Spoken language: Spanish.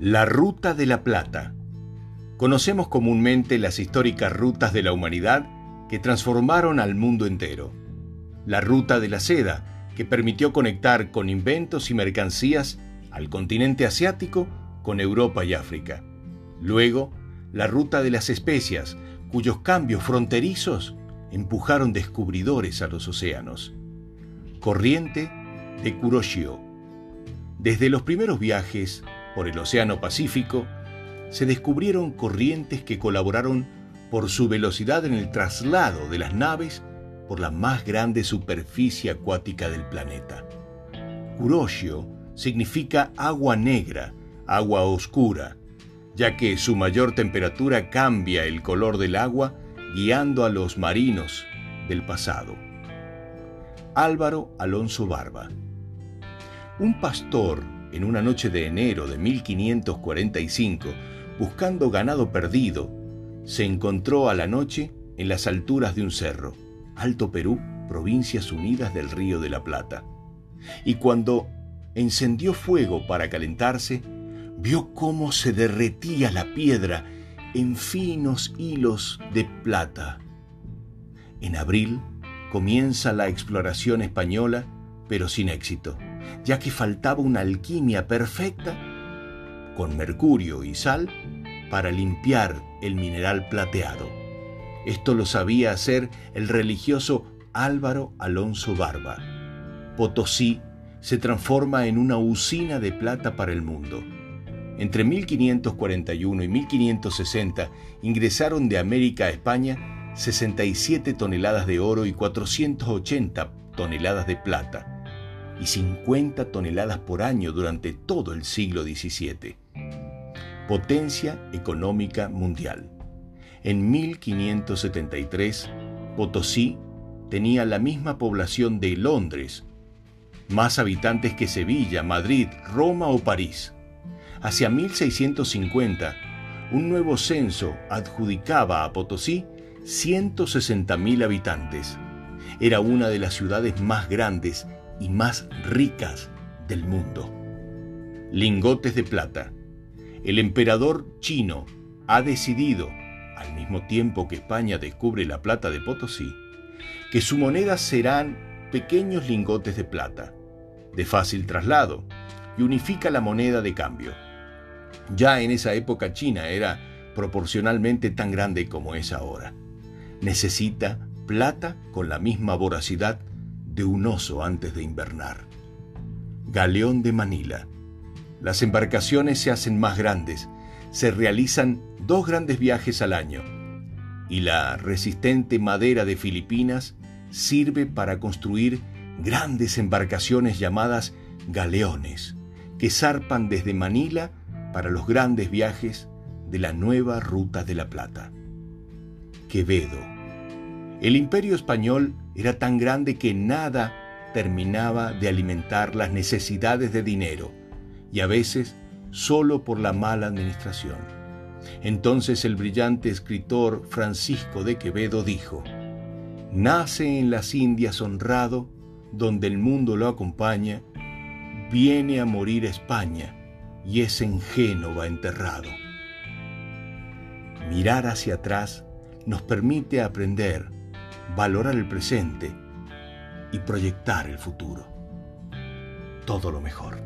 La Ruta de la Plata. Conocemos comúnmente las históricas rutas de la humanidad que transformaron al mundo entero. La Ruta de la Seda, que permitió conectar con inventos y mercancías al continente asiático con Europa y África. Luego, la Ruta de las Especias, cuyos cambios fronterizos empujaron descubridores a los océanos. Corriente de Kuroshio. Desde los primeros viajes por el Océano Pacífico, se descubrieron corrientes que colaboraron por su velocidad en el traslado de las naves por la más grande superficie acuática del planeta. Kuroshio significa agua negra, agua oscura, ya que su mayor temperatura cambia el color del agua guiando a los marinos del pasado. Álvaro Alonso Barba. Un pastor en una noche de enero de 1545, buscando ganado perdido, se encontró a la noche en las alturas de un cerro, Alto Perú, Provincias Unidas del Río de la Plata. Y cuando encendió fuego para calentarse, vio cómo se derretía la piedra en finos hilos de plata. En abril comienza la exploración española, pero sin éxito ya que faltaba una alquimia perfecta con mercurio y sal para limpiar el mineral plateado. Esto lo sabía hacer el religioso Álvaro Alonso Barba. Potosí se transforma en una usina de plata para el mundo. Entre 1541 y 1560 ingresaron de América a España 67 toneladas de oro y 480 toneladas de plata y 50 toneladas por año durante todo el siglo XVII. Potencia económica mundial. En 1573, Potosí tenía la misma población de Londres, más habitantes que Sevilla, Madrid, Roma o París. Hacia 1650, un nuevo censo adjudicaba a Potosí 160.000 habitantes. Era una de las ciudades más grandes y más ricas del mundo. Lingotes de plata. El emperador chino ha decidido, al mismo tiempo que España descubre la plata de Potosí, que su moneda serán pequeños lingotes de plata, de fácil traslado, y unifica la moneda de cambio. Ya en esa época China era proporcionalmente tan grande como es ahora. Necesita plata con la misma voracidad de un oso antes de invernar. Galeón de Manila. Las embarcaciones se hacen más grandes, se realizan dos grandes viajes al año y la resistente madera de Filipinas sirve para construir grandes embarcaciones llamadas galeones, que zarpan desde Manila para los grandes viajes de la nueva Ruta de la Plata. Quevedo el imperio español era tan grande que nada terminaba de alimentar las necesidades de dinero, y a veces solo por la mala administración. Entonces el brillante escritor Francisco de Quevedo dijo, Nace en las Indias honrado, donde el mundo lo acompaña, viene a morir España, y es en Génova enterrado. Mirar hacia atrás nos permite aprender valorar el presente y proyectar el futuro. Todo lo mejor.